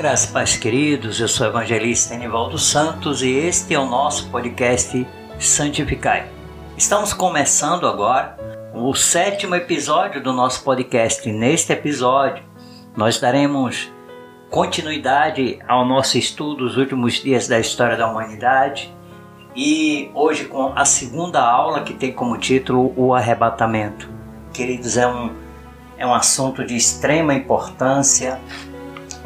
Graças pais queridos, eu sou o evangelista Enivaldo Santos e este é o nosso podcast Santificai. Estamos começando agora o sétimo episódio do nosso podcast. Neste episódio, nós daremos continuidade ao nosso estudo dos últimos dias da história da humanidade e hoje com a segunda aula que tem como título o arrebatamento. Queridos, é um, é um assunto de extrema importância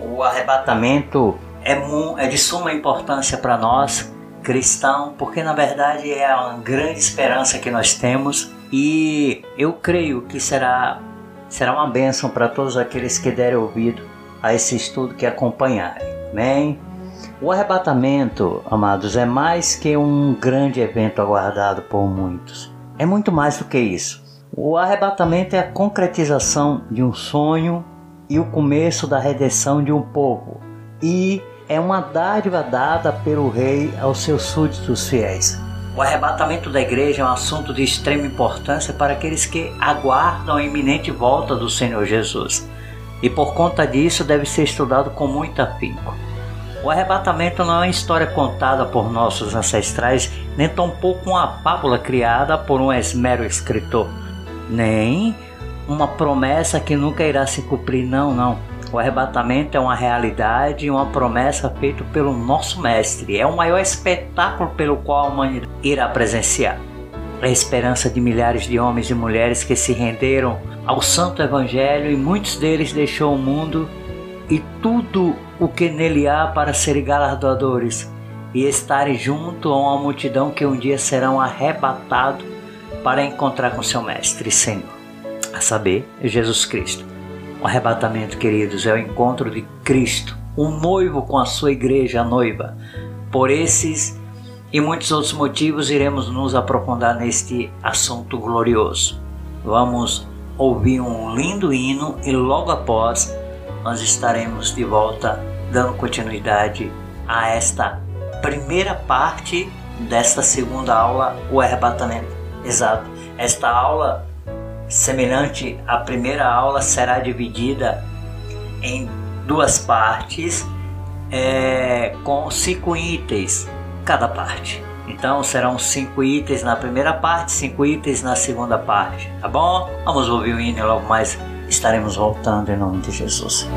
o arrebatamento é, é de suma importância para nós cristãos, porque na verdade é uma grande esperança que nós temos e eu creio que será, será uma bênção para todos aqueles que derem ouvido a esse estudo que acompanharem. Amém? O arrebatamento, amados, é mais que um grande evento aguardado por muitos. É muito mais do que isso. O arrebatamento é a concretização de um sonho e o começo da redenção de um povo, e é uma dádiva dada pelo rei aos seus súditos fiéis. O arrebatamento da igreja é um assunto de extrema importância para aqueles que aguardam a iminente volta do Senhor Jesus, e por conta disso deve ser estudado com muito afinco. O arrebatamento não é uma história contada por nossos ancestrais, nem tampouco uma fábula criada por um esmero escritor, nem uma promessa que nunca irá se cumprir, não, não. O arrebatamento é uma realidade e uma promessa feita pelo nosso Mestre. É o maior espetáculo pelo qual a humanidade irá presenciar. A esperança de milhares de homens e mulheres que se renderam ao Santo Evangelho e muitos deles deixou o mundo e tudo o que nele há para serem galardoadores e estarem junto a uma multidão que um dia serão arrebatados para encontrar com seu Mestre Senhor a saber, Jesus Cristo. O arrebatamento, queridos, é o encontro de Cristo, o noivo com a sua igreja, a noiva. Por esses e muitos outros motivos, iremos nos aprofundar neste assunto glorioso. Vamos ouvir um lindo hino e logo após nós estaremos de volta dando continuidade a esta primeira parte desta segunda aula, o arrebatamento. Exato. Esta aula semelhante à primeira aula, será dividida em duas partes, é, com cinco itens cada parte. Então serão cinco itens na primeira parte, cinco itens na segunda parte, tá bom? Vamos ouvir o hino logo mais estaremos voltando em nome de Jesus.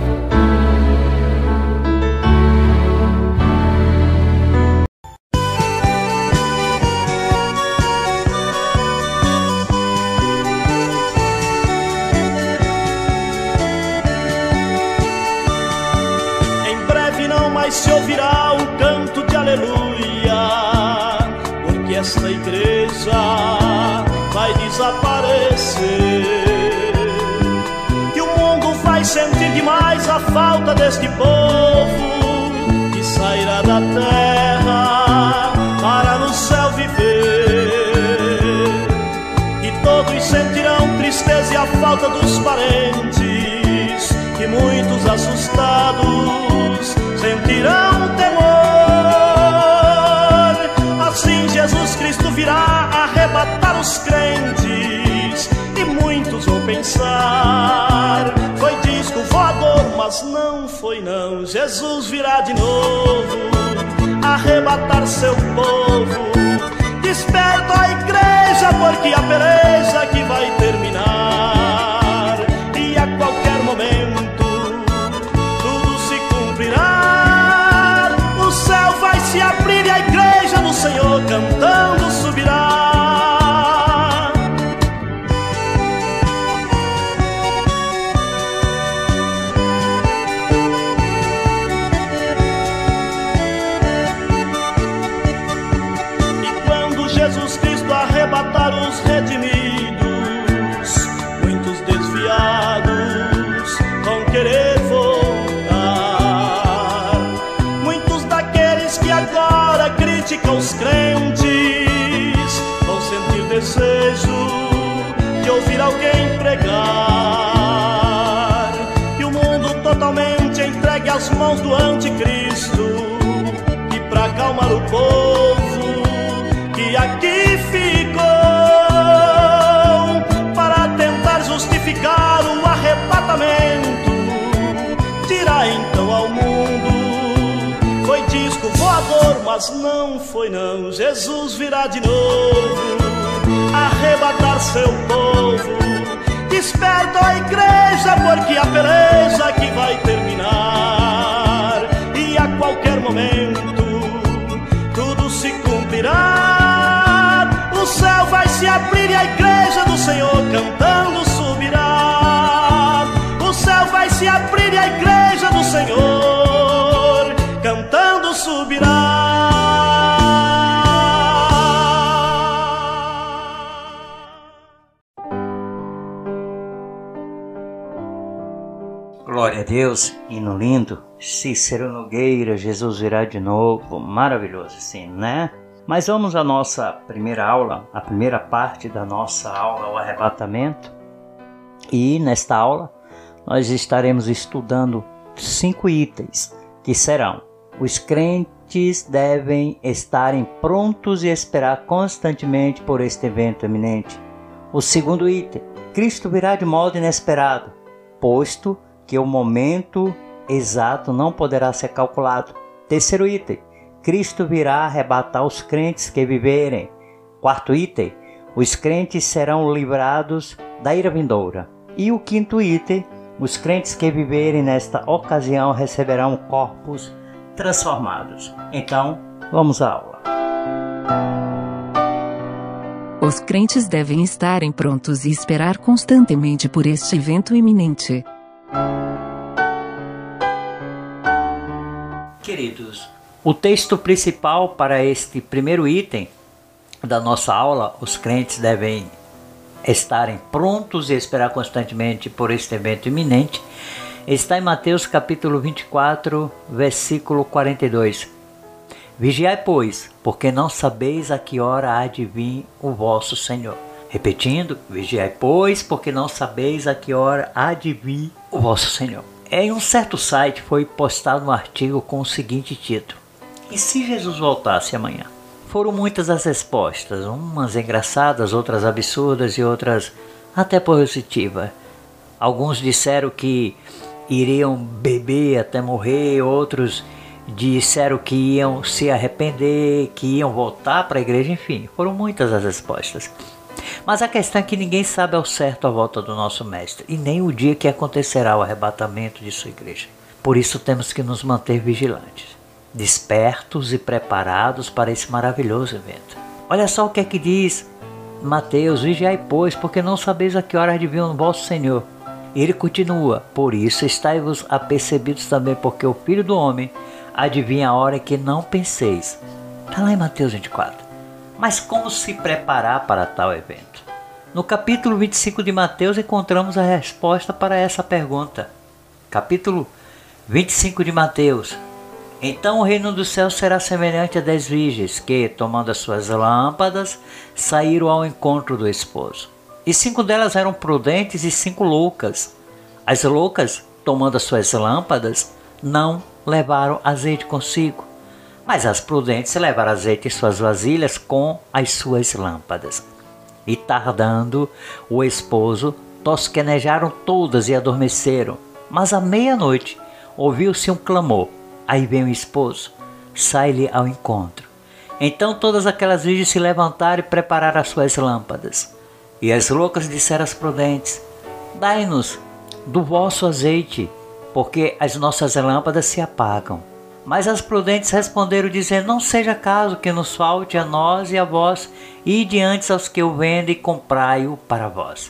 Falta deste povo que sairá da terra para no céu viver. E todos sentirão tristeza e a falta dos parentes, e muitos assustados muitos vão pensar mas não foi não. Jesus virá de novo, arrebatar seu povo. Desperta a igreja, porque a peleja que vai terminar. Os crentes vão sentir desejo de ouvir alguém pregar. E o mundo totalmente entregue às mãos do anticristo. E para acalmar o povo que aqui ficou, para tentar justificar o arrebatamento, mas não foi não. Jesus virá de novo, arrebatar seu povo. Desperta a igreja, porque a peleja que vai terminar. E a qualquer momento tudo se cumprirá. O céu vai se abrir e a igreja do Senhor cantando subirá. O céu vai se abrir e a igreja do Senhor cantando subirá. Glória a Deus, hino lindo. Cícero Nogueira, Jesus virá de novo. Maravilhoso, sim, né? Mas vamos à nossa primeira aula, a primeira parte da nossa aula, o arrebatamento. E nesta aula nós estaremos estudando cinco itens que serão: os crentes devem estarem prontos e esperar constantemente por este evento eminente. O segundo item: Cristo virá de modo inesperado, posto que o momento exato não poderá ser calculado. Terceiro item: Cristo virá arrebatar os crentes que viverem. Quarto item: os crentes serão livrados da ira vindoura. E o quinto item: os crentes que viverem nesta ocasião receberão corpos transformados. Então, vamos à aula. Os crentes devem estarem prontos e esperar constantemente por este evento iminente. Queridos, o texto principal para este primeiro item da nossa aula, os crentes devem estarem prontos e esperar constantemente por este evento iminente, está em Mateus capítulo 24, versículo 42. Vigiai, pois, porque não sabeis a que hora há de vir o vosso Senhor. Repetindo, vigiai, pois, porque não sabeis a que hora há de vir o vosso Senhor. Em um certo site foi postado um artigo com o seguinte título: E se Jesus voltasse amanhã? Foram muitas as respostas, umas engraçadas, outras absurdas e outras até positivas. Alguns disseram que iriam beber até morrer, outros disseram que iam se arrepender, que iam voltar para a igreja, enfim, foram muitas as respostas. Mas a questão é que ninguém sabe ao certo a volta do nosso Mestre e nem o dia que acontecerá o arrebatamento de sua igreja. Por isso temos que nos manter vigilantes, despertos e preparados para esse maravilhoso evento. Olha só o que é que diz Mateus: Vigiai, pois, porque não sabeis a que hora vir o vosso Senhor. E ele continua: Por isso estáis-vos apercebidos também, porque o Filho do Homem adivinha a hora que não penseis. Está lá em Mateus 24. Mas como se preparar para tal evento? No capítulo 25 de Mateus encontramos a resposta para essa pergunta. Capítulo 25 de Mateus. Então o reino dos céus será semelhante a dez virgens que, tomando as suas lâmpadas, saíram ao encontro do esposo. E cinco delas eram prudentes e cinco loucas. As loucas, tomando as suas lâmpadas, não levaram azeite consigo. Mas as prudentes levaram azeite em suas vasilhas com as suas lâmpadas. E tardando o esposo, tosquenejaram todas e adormeceram. Mas à meia-noite ouviu-se um clamor. Aí vem o esposo, sai-lhe ao encontro. Então todas aquelas virgens se levantaram e prepararam as suas lâmpadas. E as loucas disseram às prudentes: Dai-nos do vosso azeite, porque as nossas lâmpadas se apagam. Mas as prudentes responderam, dizendo: Não seja caso que nos falte a nós e a vós, e diante aos que o vendem, comprai-o para vós.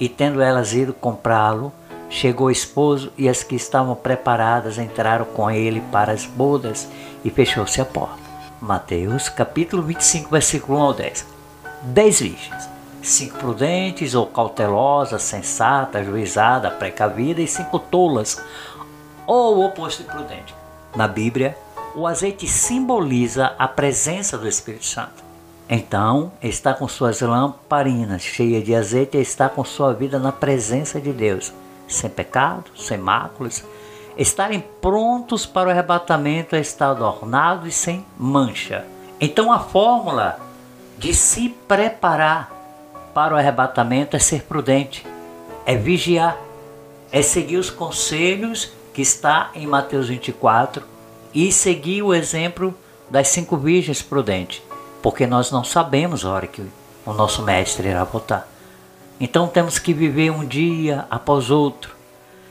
E tendo elas ido comprá-lo, chegou o esposo, e as que estavam preparadas entraram com ele para as bodas, e fechou-se a porta. Mateus capítulo 25, versículo 1 ao 10. Dez virgens, cinco prudentes ou cautelosas, sensatas, juizada, precavida, e cinco tolas, ou o oposto de prudente na Bíblia, o azeite simboliza a presença do Espírito Santo. Então, está com suas lamparinas cheias de azeite está com sua vida na presença de Deus, sem pecado, sem máculas, estarem prontos para o arrebatamento é estar adornado e sem mancha. Então, a fórmula de se preparar para o arrebatamento é ser prudente, é vigiar, é seguir os conselhos que está em Mateus 24 e seguir o exemplo das cinco virgens prudentes, porque nós não sabemos a hora que o nosso mestre irá voltar. Então temos que viver um dia após outro,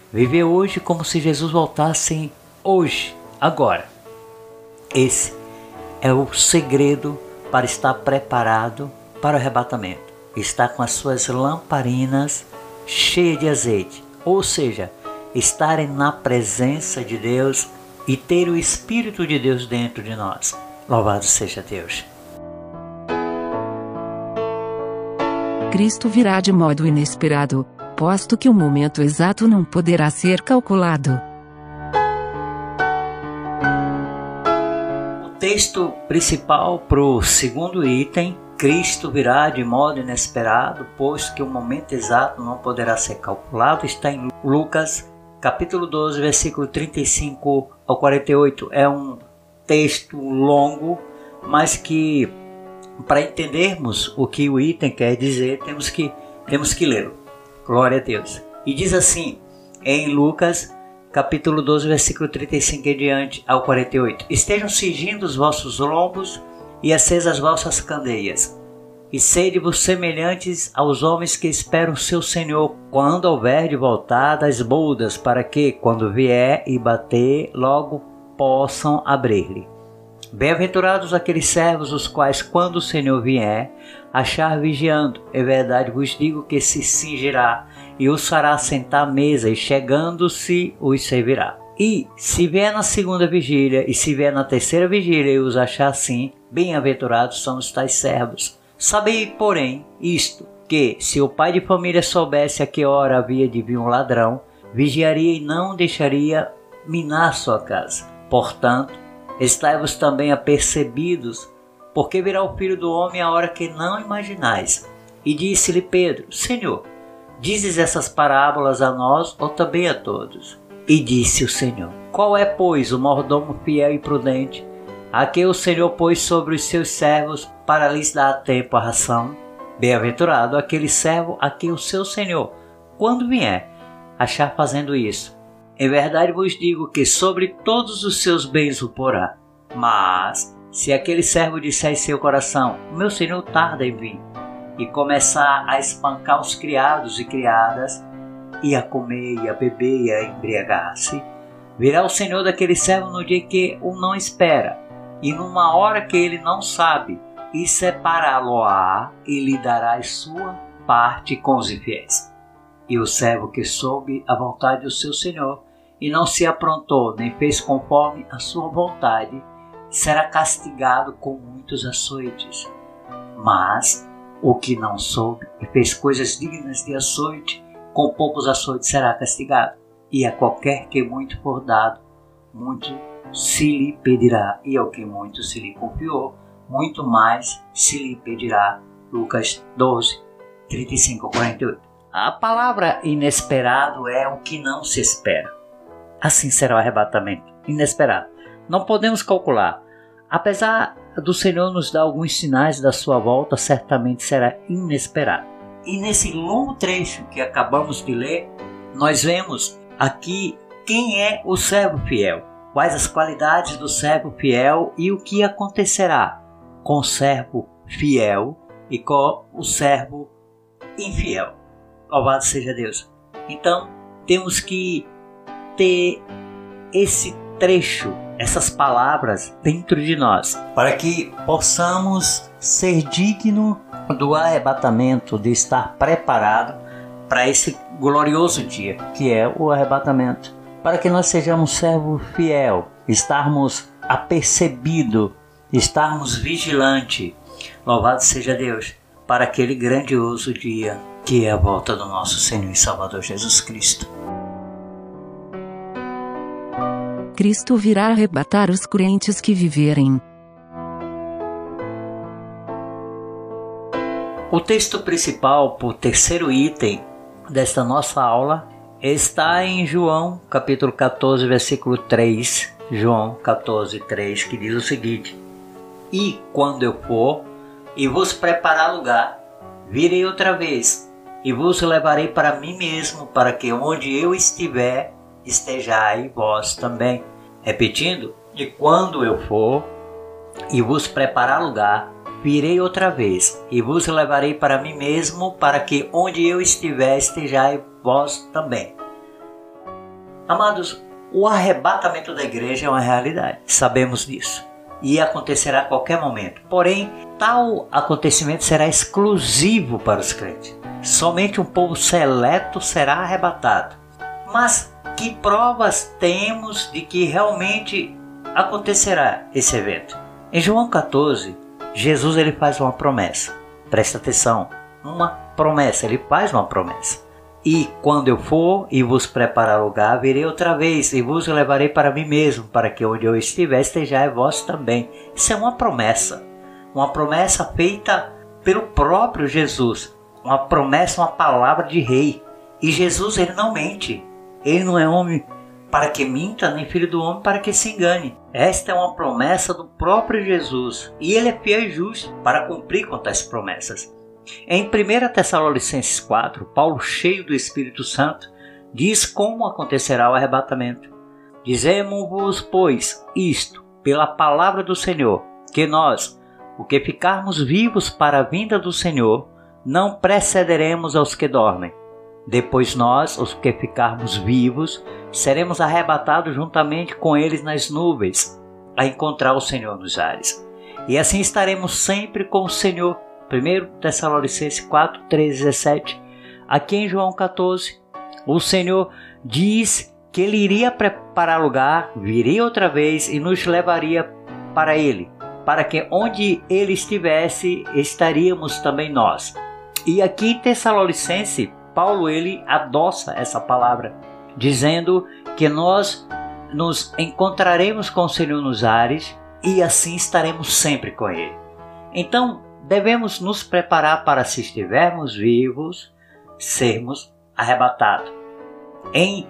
viver hoje como se Jesus voltasse hoje, agora. Esse é o segredo para estar preparado para o arrebatamento. Estar com as suas lamparinas cheias de azeite, ou seja, estarem na presença de Deus e ter o Espírito de Deus dentro de nós. Louvado seja Deus. Cristo virá de modo inesperado, posto que o momento exato não poderá ser calculado. O texto principal para o segundo item, Cristo virá de modo inesperado, posto que o momento exato não poderá ser calculado, está em Lucas capítulo 12, versículo 35 ao 48. É um texto longo, mas que para entendermos o que o item quer dizer, temos que temos que lê-lo. Glória a Deus. E diz assim, em Lucas, capítulo 12, versículo 35 em diante ao 48: Estejam cingindo os vossos lombos e acesas as vossas candeias, e sede-vos semelhantes aos homens que esperam seu Senhor, quando houver de voltar das boldas, para que, quando vier e bater, logo possam abrir-lhe. Bem-aventurados aqueles servos os quais, quando o Senhor vier, achar vigiando. É verdade vos digo que se cingirá e os fará sentar à mesa, e chegando-se os servirá. E se vier na segunda vigília, e se vier na terceira vigília e os achar assim, bem-aventurados são os tais servos. Sabei, porém, isto, que se o pai de família soubesse a que hora havia de vir um ladrão, vigiaria e não deixaria minar sua casa. Portanto, Estai-vos também apercebidos, porque virá o Filho do Homem a hora que não imaginais. E disse-lhe Pedro: Senhor, dizes essas parábolas a nós ou também a todos? E disse o Senhor: Qual é, pois, o mordomo fiel e prudente, a que o Senhor pôs sobre os seus servos para lhes dar tempo a ração? Bem-aventurado aquele servo a quem o seu Senhor, quando vier, achar fazendo isso. Em verdade vos digo que sobre todos os seus bens o porá. Mas, se aquele servo disser em seu coração, meu senhor tarda em vir, e começar a espancar os criados e criadas, e a comer, e a beber, e a embriagar-se, virá o senhor daquele servo no dia que o não espera, e numa hora que ele não sabe, e separá-lo-á, e lhe dará sua parte com os infiéis. E o servo que soube a vontade do seu senhor, e não se aprontou nem fez conforme a sua vontade, será castigado com muitos açoites. Mas o que não soube e fez coisas dignas de açoite, com poucos açoites será castigado. E a qualquer que muito for dado, muito se lhe pedirá, e ao que muito se lhe confiou, muito mais se lhe pedirá. Lucas 12, 35 a 48. A palavra inesperado é o que não se espera. Assim será o arrebatamento, inesperado. Não podemos calcular. Apesar do Senhor nos dar alguns sinais da sua volta, certamente será inesperado. E nesse longo trecho que acabamos de ler, nós vemos aqui quem é o servo fiel, quais as qualidades do servo fiel e o que acontecerá com o servo fiel e com o servo infiel. Louvado seja Deus. Então, temos que ter esse trecho, essas palavras dentro de nós, para que possamos ser digno do arrebatamento, de estar preparado para esse glorioso dia, que é o arrebatamento, para que nós sejamos servo fiel, estarmos apercebido, estarmos vigilante. Louvado seja Deus para aquele grandioso dia que é a volta do nosso Senhor e Salvador Jesus Cristo. Cristo virá arrebatar os crentes que viverem. O texto principal, o terceiro item desta nossa aula, está em João, capítulo 14, versículo 3. João 14, 3, que diz o seguinte: E quando eu for e vos preparar lugar, virei outra vez e vos levarei para mim mesmo, para que onde eu estiver, estejai vós também. Repetindo, e quando eu for e vos preparar lugar, virei outra vez e vos levarei para mim mesmo, para que onde eu estiver estejais vós também. Amados, o arrebatamento da igreja é uma realidade, sabemos disso. E acontecerá a qualquer momento. Porém, tal acontecimento será exclusivo para os crentes. Somente um povo seleto será arrebatado. Mas que provas temos de que realmente acontecerá esse evento? Em João 14, Jesus ele faz uma promessa. Presta atenção, uma promessa, ele faz uma promessa. E quando eu for e vos preparar lugar, virei outra vez e vos levarei para mim mesmo, para que onde eu estiver estejais vós também. Isso é uma promessa, uma promessa feita pelo próprio Jesus, uma promessa, uma palavra de rei. E Jesus ele não mente, ele não é homem para que minta, nem filho do homem para que se engane. Esta é uma promessa do próprio Jesus e ele é fiel e justo para cumprir com tais promessas. Em 1 Tessalonicenses 4, Paulo, cheio do Espírito Santo, diz como acontecerá o arrebatamento. Dizemos-vos, pois, isto, pela palavra do Senhor, que nós, o que ficarmos vivos para a vinda do Senhor, não precederemos aos que dormem. Depois nós, os que ficarmos vivos, seremos arrebatados juntamente com eles nas nuvens, a encontrar o Senhor nos ares. E assim estaremos sempre com o Senhor. 1 Tessalonicenses 4, 13, 17. Aqui em João 14, o Senhor diz que ele iria preparar lugar, viria outra vez e nos levaria para ele, para que onde ele estivesse, estaríamos também nós. E aqui em Tessalonicense, Paulo ele adoça essa palavra, dizendo que nós nos encontraremos com o Senhor nos ares e assim estaremos sempre com ele. Então, devemos nos preparar para se estivermos vivos, sermos arrebatados. Em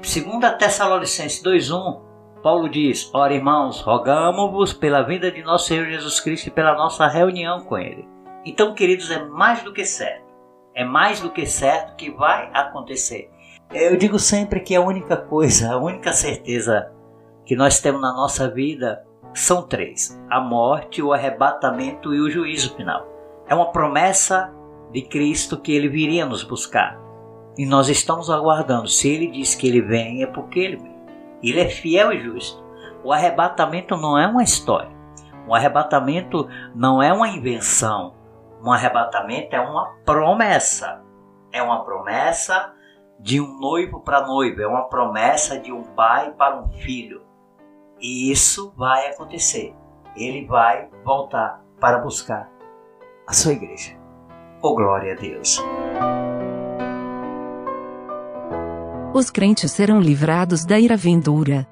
2 Tessalonicenses 2:1, Paulo diz: Ora, irmãos, rogamos-vos pela vinda de nosso Senhor Jesus Cristo e pela nossa reunião com ele. Então, queridos, é mais do que certo é mais do que certo que vai acontecer. Eu digo sempre que a única coisa, a única certeza que nós temos na nossa vida são três: a morte, o arrebatamento e o juízo final. É uma promessa de Cristo que ele viria nos buscar. E nós estamos aguardando. Se ele diz que ele vem, é porque ele vem. Ele é fiel e justo. O arrebatamento não é uma história. O arrebatamento não é uma invenção. Um arrebatamento é uma promessa. É uma promessa de um noivo para noiva, é uma promessa de um pai para um filho. E isso vai acontecer. Ele vai voltar para buscar a sua igreja. Oh, glória a Deus! Os crentes serão livrados da ira vindoura.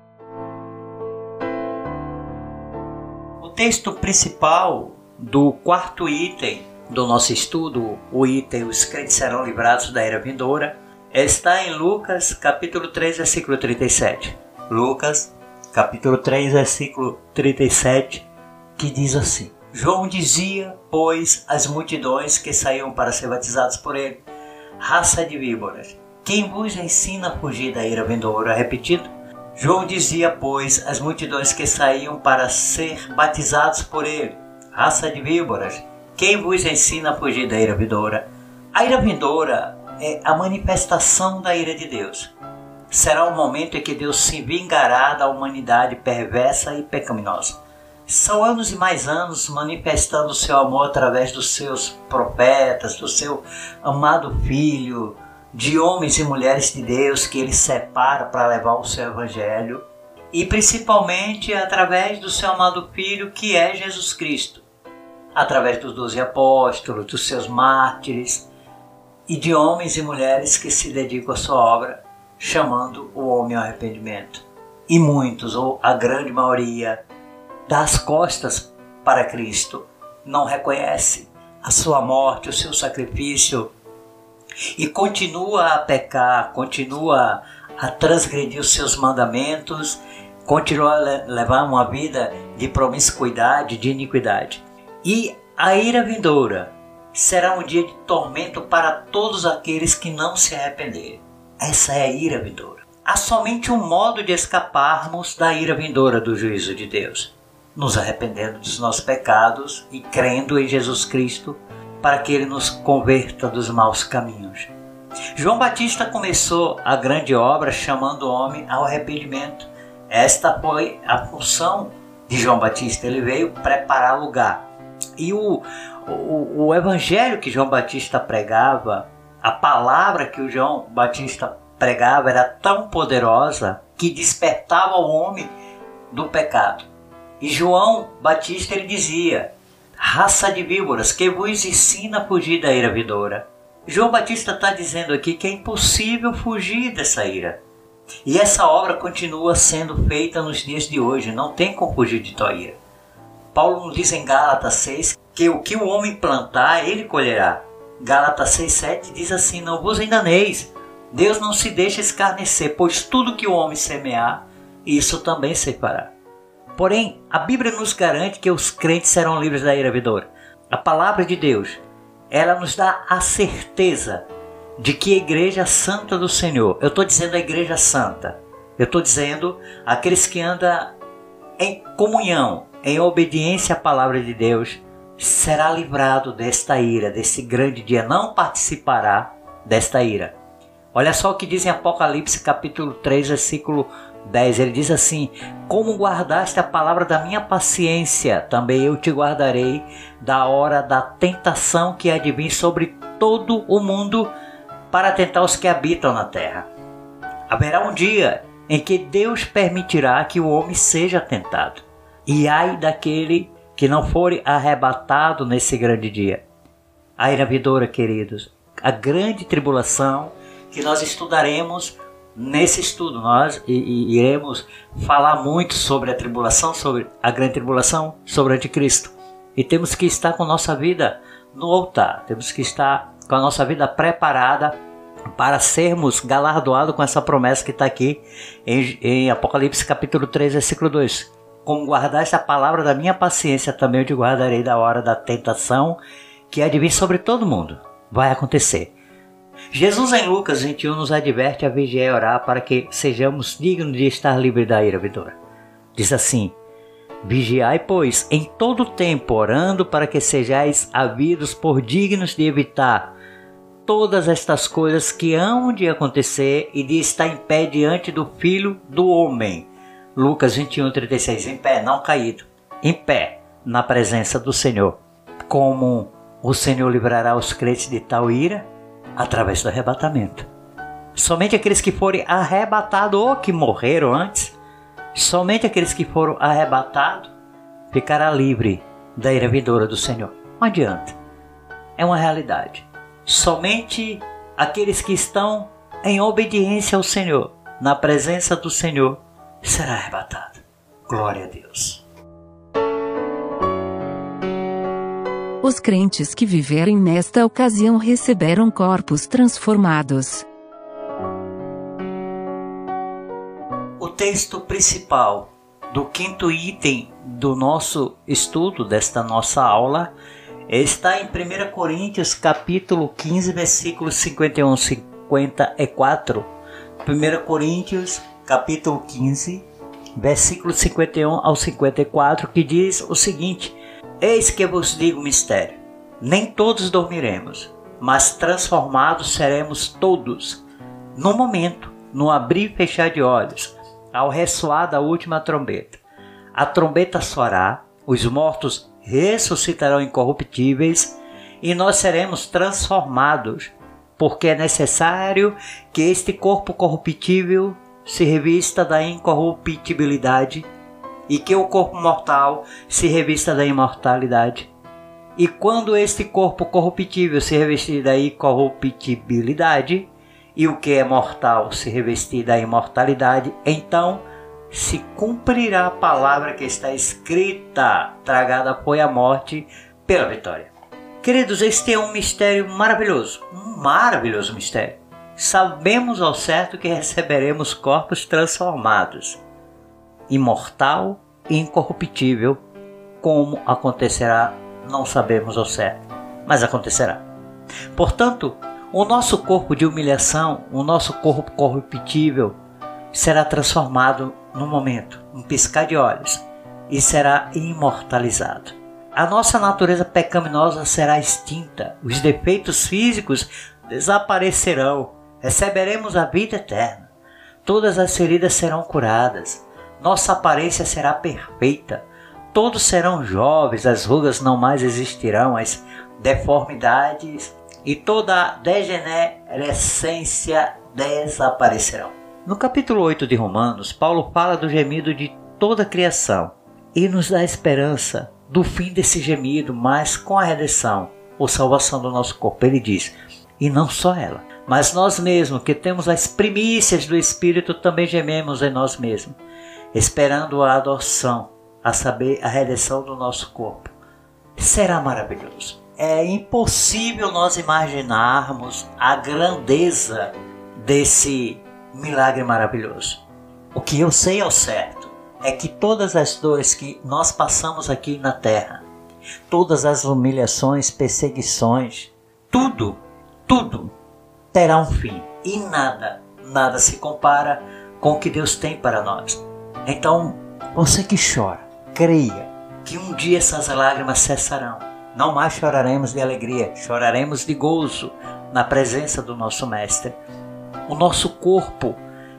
O texto principal do quarto item do nosso estudo, o item Os crentes serão livrados da era vindoura, está em Lucas capítulo 3, versículo 37. Lucas capítulo 3, versículo 37, que diz assim: João dizia, pois, às multidões que saíam para ser batizados por ele, raça de víboras, quem vos ensina a fugir da ira vindoura? Repetido. João dizia, pois, às multidões que saíam para ser batizados por ele, raça de víboras, quem vos ensina a fugir da ira vindoura? A ira vindoura é a manifestação da ira de Deus. Será o momento em que Deus se vingará da humanidade perversa e pecaminosa. São anos e mais anos manifestando o seu amor através dos seus profetas, do seu amado filho, de homens e mulheres de Deus que ele separa para levar o seu evangelho, e principalmente através do seu amado filho que é Jesus Cristo através dos doze apóstolos, dos seus mártires e de homens e mulheres que se dedicam à sua obra, chamando o homem ao arrependimento. E muitos, ou a grande maioria, dá as costas para Cristo, não reconhece a sua morte, o seu sacrifício e continua a pecar, continua a transgredir os seus mandamentos, continua a levar uma vida de promiscuidade, de iniquidade. E a ira vindoura será um dia de tormento para todos aqueles que não se arrependerem. Essa é a ira vindoura. Há somente um modo de escaparmos da ira vindoura do juízo de Deus. nos arrependendo dos nossos pecados e crendo em Jesus Cristo para que ele nos converta dos maus caminhos. João Batista começou a grande obra chamando o homem ao arrependimento. Esta foi a função de João Batista. Ele veio preparar lugar. E o, o, o evangelho que João Batista pregava, a palavra que o João Batista pregava era tão poderosa que despertava o homem do pecado. E João Batista ele dizia: Raça de víboras, que vos ensina a fugir da ira vidoura. João Batista está dizendo aqui que é impossível fugir dessa ira. E essa obra continua sendo feita nos dias de hoje, não tem como fugir de tua ira. Paulo nos diz em Gálatas 6 que o que o homem plantar, ele colherá. Gálatas 6,7 diz assim: Não vos enganeis, Deus não se deixa escarnecer, pois tudo que o homem semear, isso também se fará. Porém, a Bíblia nos garante que os crentes serão livres da ira vidoura. A palavra de Deus, ela nos dá a certeza de que a igreja santa do Senhor, eu estou dizendo a igreja santa, eu estou dizendo aqueles que andam em comunhão, em obediência à palavra de Deus, será livrado desta ira, desse grande dia, não participará desta ira. Olha só o que diz em Apocalipse capítulo 3, versículo 10. Ele diz assim: Como guardaste a palavra da minha paciência, também eu te guardarei da hora da tentação que há de vir sobre todo o mundo para tentar os que habitam na terra. Haverá um dia em que Deus permitirá que o homem seja tentado. E ai daquele que não for arrebatado nesse grande dia. A ira queridos, a grande tribulação que nós estudaremos nesse estudo. Nós iremos falar muito sobre a tribulação, sobre a grande tribulação, sobre o anticristo. E temos que estar com nossa vida no altar, temos que estar com a nossa vida preparada para sermos galardoados com essa promessa que está aqui em, em, Apocalipse capítulo 3, versículo 2. Como guardaste a palavra da minha paciência, também eu te guardarei da hora da tentação que há de vir sobre todo mundo. Vai acontecer. Jesus em Lucas 21 nos adverte a vigiar e orar para que sejamos dignos de estar livres da ira vindoura. Diz assim: Vigiai, pois, em todo tempo orando para que sejais havidos por dignos de evitar todas estas coisas que hão de acontecer e de estar em pé diante do Filho do Homem. Lucas 21, 36. Em pé, não caído. Em pé, na presença do Senhor. Como o Senhor livrará os crentes de tal ira? através do arrebatamento. Somente aqueles que forem arrebatados ou que morreram antes, somente aqueles que foram arrebatados ficará livre da ira vindoura do Senhor. Não adianta. É uma realidade. Somente aqueles que estão em obediência ao Senhor, na presença do Senhor, será arrebatado. Glória a Deus. Os crentes que viverem nesta ocasião receberam corpos transformados. O texto principal do quinto item do nosso estudo, desta nossa aula, está em 1 Coríntios capítulo 15, versículos 51 54. 1 Coríntios capítulo 15, versículos 51 ao 54, que diz o seguinte: Eis que vos digo mistério: nem todos dormiremos, mas transformados seremos todos, no momento, no abrir e fechar de olhos, ao ressoar da última trombeta. A trombeta soará, os mortos ressuscitarão incorruptíveis e nós seremos transformados, porque é necessário que este corpo corruptível se revista da incorruptibilidade e que o corpo mortal se revista da imortalidade. E quando este corpo corruptível se revestir da incorruptibilidade, e o que é mortal se revestir da imortalidade, então se cumprirá a palavra que está escrita: tragada foi a morte pela vitória. Queridos, este é um mistério maravilhoso, um maravilhoso mistério. Sabemos ao certo que receberemos corpos transformados imortal e incorruptível. Como acontecerá, não sabemos ao certo, mas acontecerá. Portanto, o nosso corpo de humilhação, o nosso corpo corruptível, será transformado no momento, um piscar de olhos. e será imortalizado. A nossa natureza pecaminosa será extinta, os defeitos físicos desaparecerão, receberemos a vida eterna. Todas as feridas serão curadas, nossa aparência será perfeita, todos serão jovens, as rugas não mais existirão, as deformidades e toda a degenerescência desaparecerão. No capítulo 8 de Romanos, Paulo fala do gemido de toda a criação e nos dá esperança do fim desse gemido, mas com a redenção ou salvação do nosso corpo. Ele diz: e não só ela, mas nós mesmos, que temos as primícias do Espírito, também gememos em nós mesmos, esperando a adoção, a saber, a redenção do nosso corpo. Será maravilhoso. É impossível nós imaginarmos a grandeza desse milagre maravilhoso. O que eu sei ao certo é que todas as dores que nós passamos aqui na terra, todas as humilhações, perseguições, tudo, tudo terá um fim. E nada, nada se compara com o que Deus tem para nós. Então, você que chora, creia que um dia essas lágrimas cessarão. Não mais choraremos de alegria, choraremos de gozo na presença do nosso Mestre. O nosso corpo,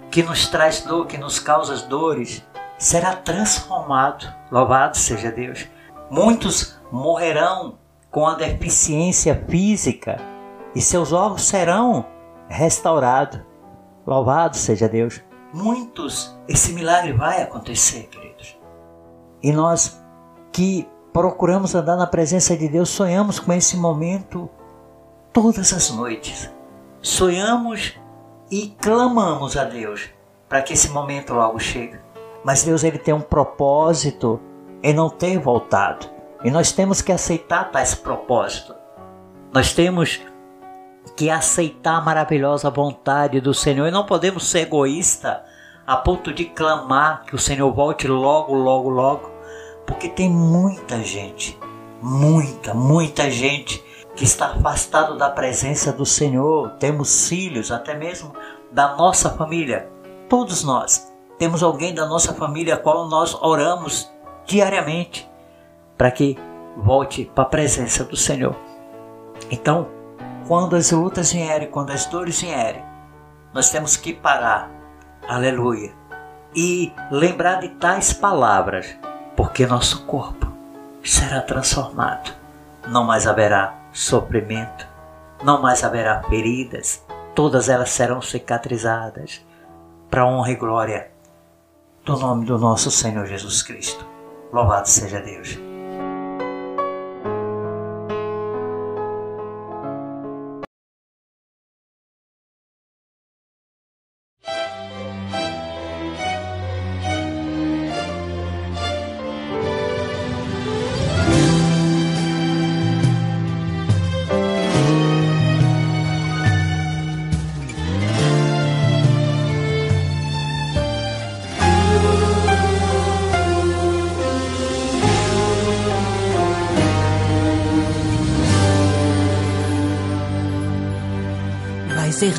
que nos traz dor, que nos causa dores, será transformado. Louvado seja Deus. Muitos morrerão com a deficiência física e seus órgãos serão restaurados. Louvado seja Deus. Muitos, esse milagre vai acontecer, queridos. E nós que procuramos andar na presença de Deus, sonhamos com esse momento todas as noites. Sonhamos e clamamos a Deus para que esse momento logo chegue. Mas Deus ele tem um propósito em não ter voltado. E nós temos que aceitar esse propósito. Nós temos que aceitar a maravilhosa vontade do Senhor e não podemos ser egoísta a ponto de clamar que o Senhor volte logo, logo, logo, porque tem muita gente, muita, muita gente que está afastado da presença do Senhor. Temos filhos, até mesmo da nossa família. Todos nós temos alguém da nossa família a qual nós oramos diariamente para que volte para a presença do Senhor. Então, quando as lutas vierem, quando as dores vierem, nós temos que parar, aleluia, e lembrar de tais palavras, porque nosso corpo será transformado. Não mais haverá sofrimento, não mais haverá feridas, todas elas serão cicatrizadas para honra e glória do nome do nosso Senhor Jesus Cristo. Louvado seja Deus.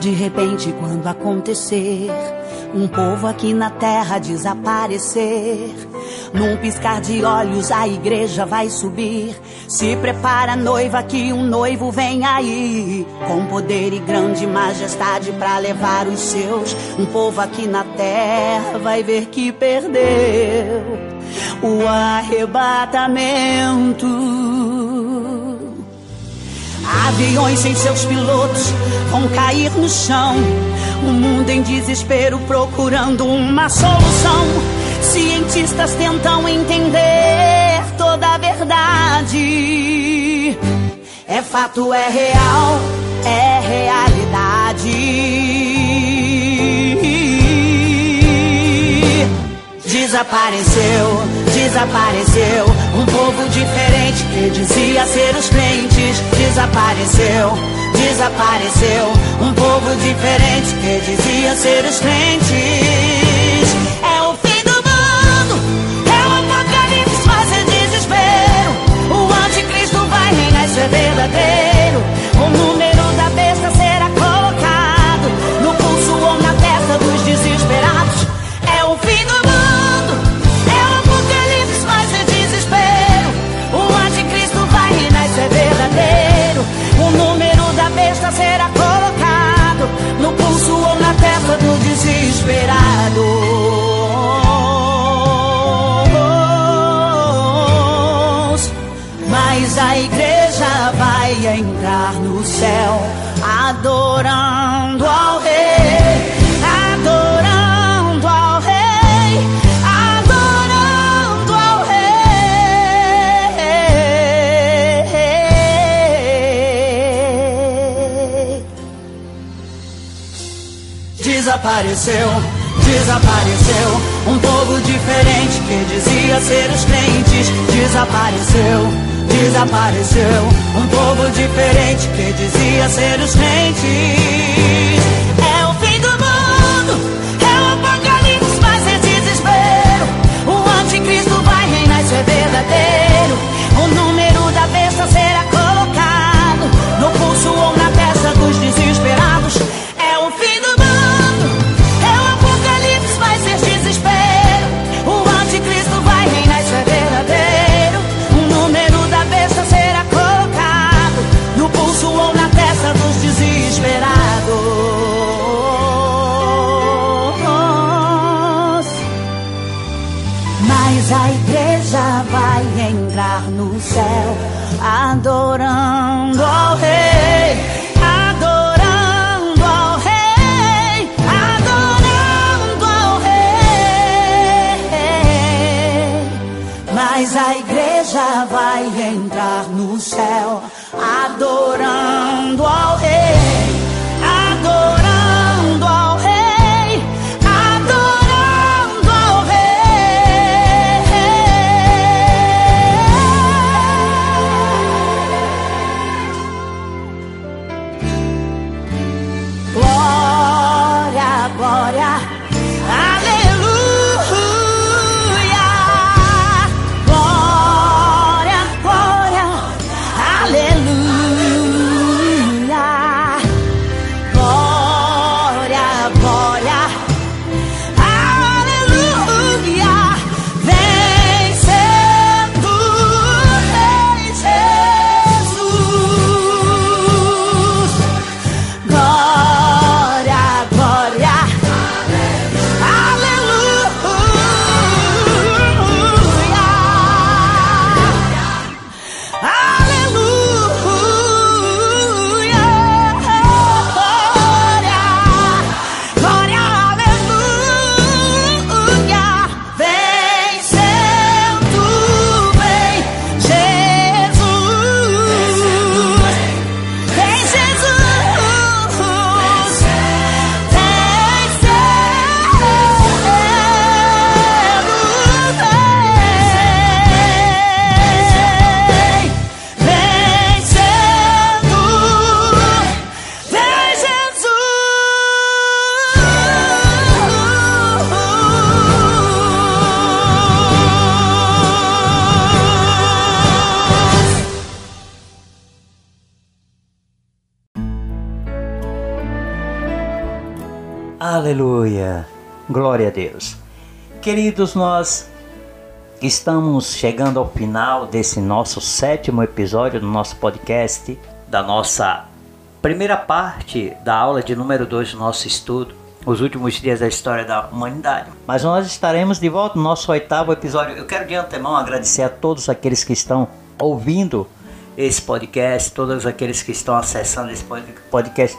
De repente quando acontecer. Um povo aqui na terra desaparecer. Num piscar de olhos a igreja vai subir. Se prepara, noiva, que um noivo vem aí. Com poder e grande majestade para levar os seus. Um povo aqui na terra vai ver que perdeu o arrebatamento. Aviões sem seus pilotos vão cair no chão. O mundo em desespero procurando uma solução. Cientistas tentam entender toda a verdade. É fato, é real, é realidade. Desapareceu, desapareceu um povo diferente que dizia ser os crentes. Desapareceu, desapareceu um povo diferente que dizia ser os crentes. É o fim do mundo, é o apocalipse, mas é desespero. O anticristo vai reinar, é verdadeiro. todo desesperado. Mas a igreja vai entrar no céu adorando. Desapareceu, desapareceu. Um povo diferente que dizia ser os crentes, desapareceu, desapareceu. Um povo diferente que dizia ser os crentes. Igreja vai entrar no céu, adorando ao Glória a Deus. Queridos, nós estamos chegando ao final desse nosso sétimo episódio do nosso podcast, da nossa primeira parte da aula de número 2 do nosso estudo, os últimos dias da história da humanidade. Mas nós estaremos de volta no nosso oitavo episódio. Eu quero de antemão agradecer a todos aqueles que estão ouvindo esse podcast, todos aqueles que estão acessando esse pod- podcast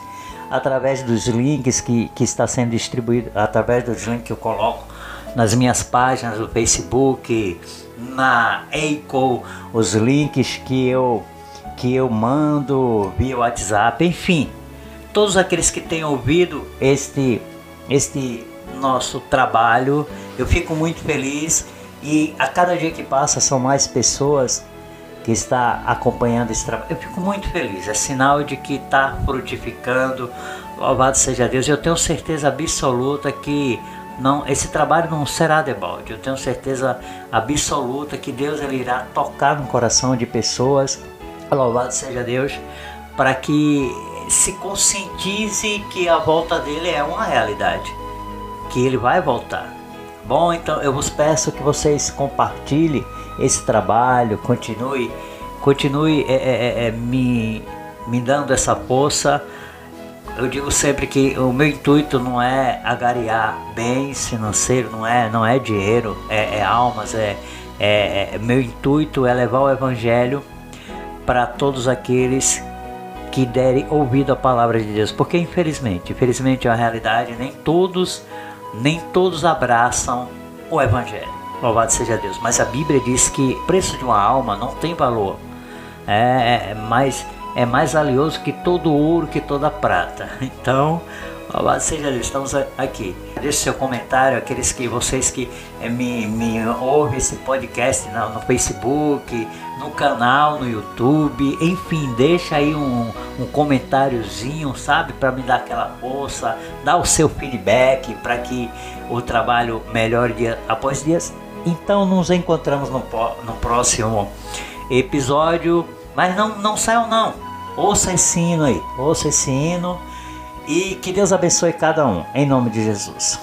através dos links que, que está sendo distribuído, através dos links que eu coloco nas minhas páginas do Facebook, na Eico, os links que eu que eu mando via WhatsApp, enfim, todos aqueles que têm ouvido este este nosso trabalho, eu fico muito feliz e a cada dia que passa são mais pessoas que está acompanhando esse trabalho. Eu fico muito feliz, é sinal de que está frutificando. Louvado seja Deus. Eu tenho certeza absoluta que não, esse trabalho não será debalde. Eu tenho certeza absoluta que Deus ele irá tocar no coração de pessoas. Louvado seja Deus, para que se conscientize que a volta dele é uma realidade, que ele vai voltar. Bom, então eu vos peço que vocês compartilhem esse trabalho, continue, continue é, é, é, me, me dando essa força. Eu digo sempre que o meu intuito não é agariar bens financeiros, não é, não é dinheiro, é, é almas, é, é, é- meu intuito é levar o evangelho para todos aqueles que derem ouvido à palavra de Deus, porque infelizmente, infelizmente é uma realidade, nem todos, nem todos abraçam o evangelho. Louvado seja Deus. Mas a Bíblia diz que o preço de uma alma não tem valor. É, é mais é mais valioso que todo ouro, que toda prata. Então, Louvado seja Deus, estamos aqui. Deixe seu comentário, aqueles que vocês que é, me, me ouvem esse podcast no, no, Facebook, no canal, no YouTube, enfim, deixa aí um, um comentáriozinho, sabe, para me dar aquela força, dá o seu feedback para que o trabalho melhore dia após dia. Então nos encontramos no, no próximo episódio, mas não, não saiam não, ouça esse hino aí, ouça esse hino e que Deus abençoe cada um, em nome de Jesus.